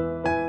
you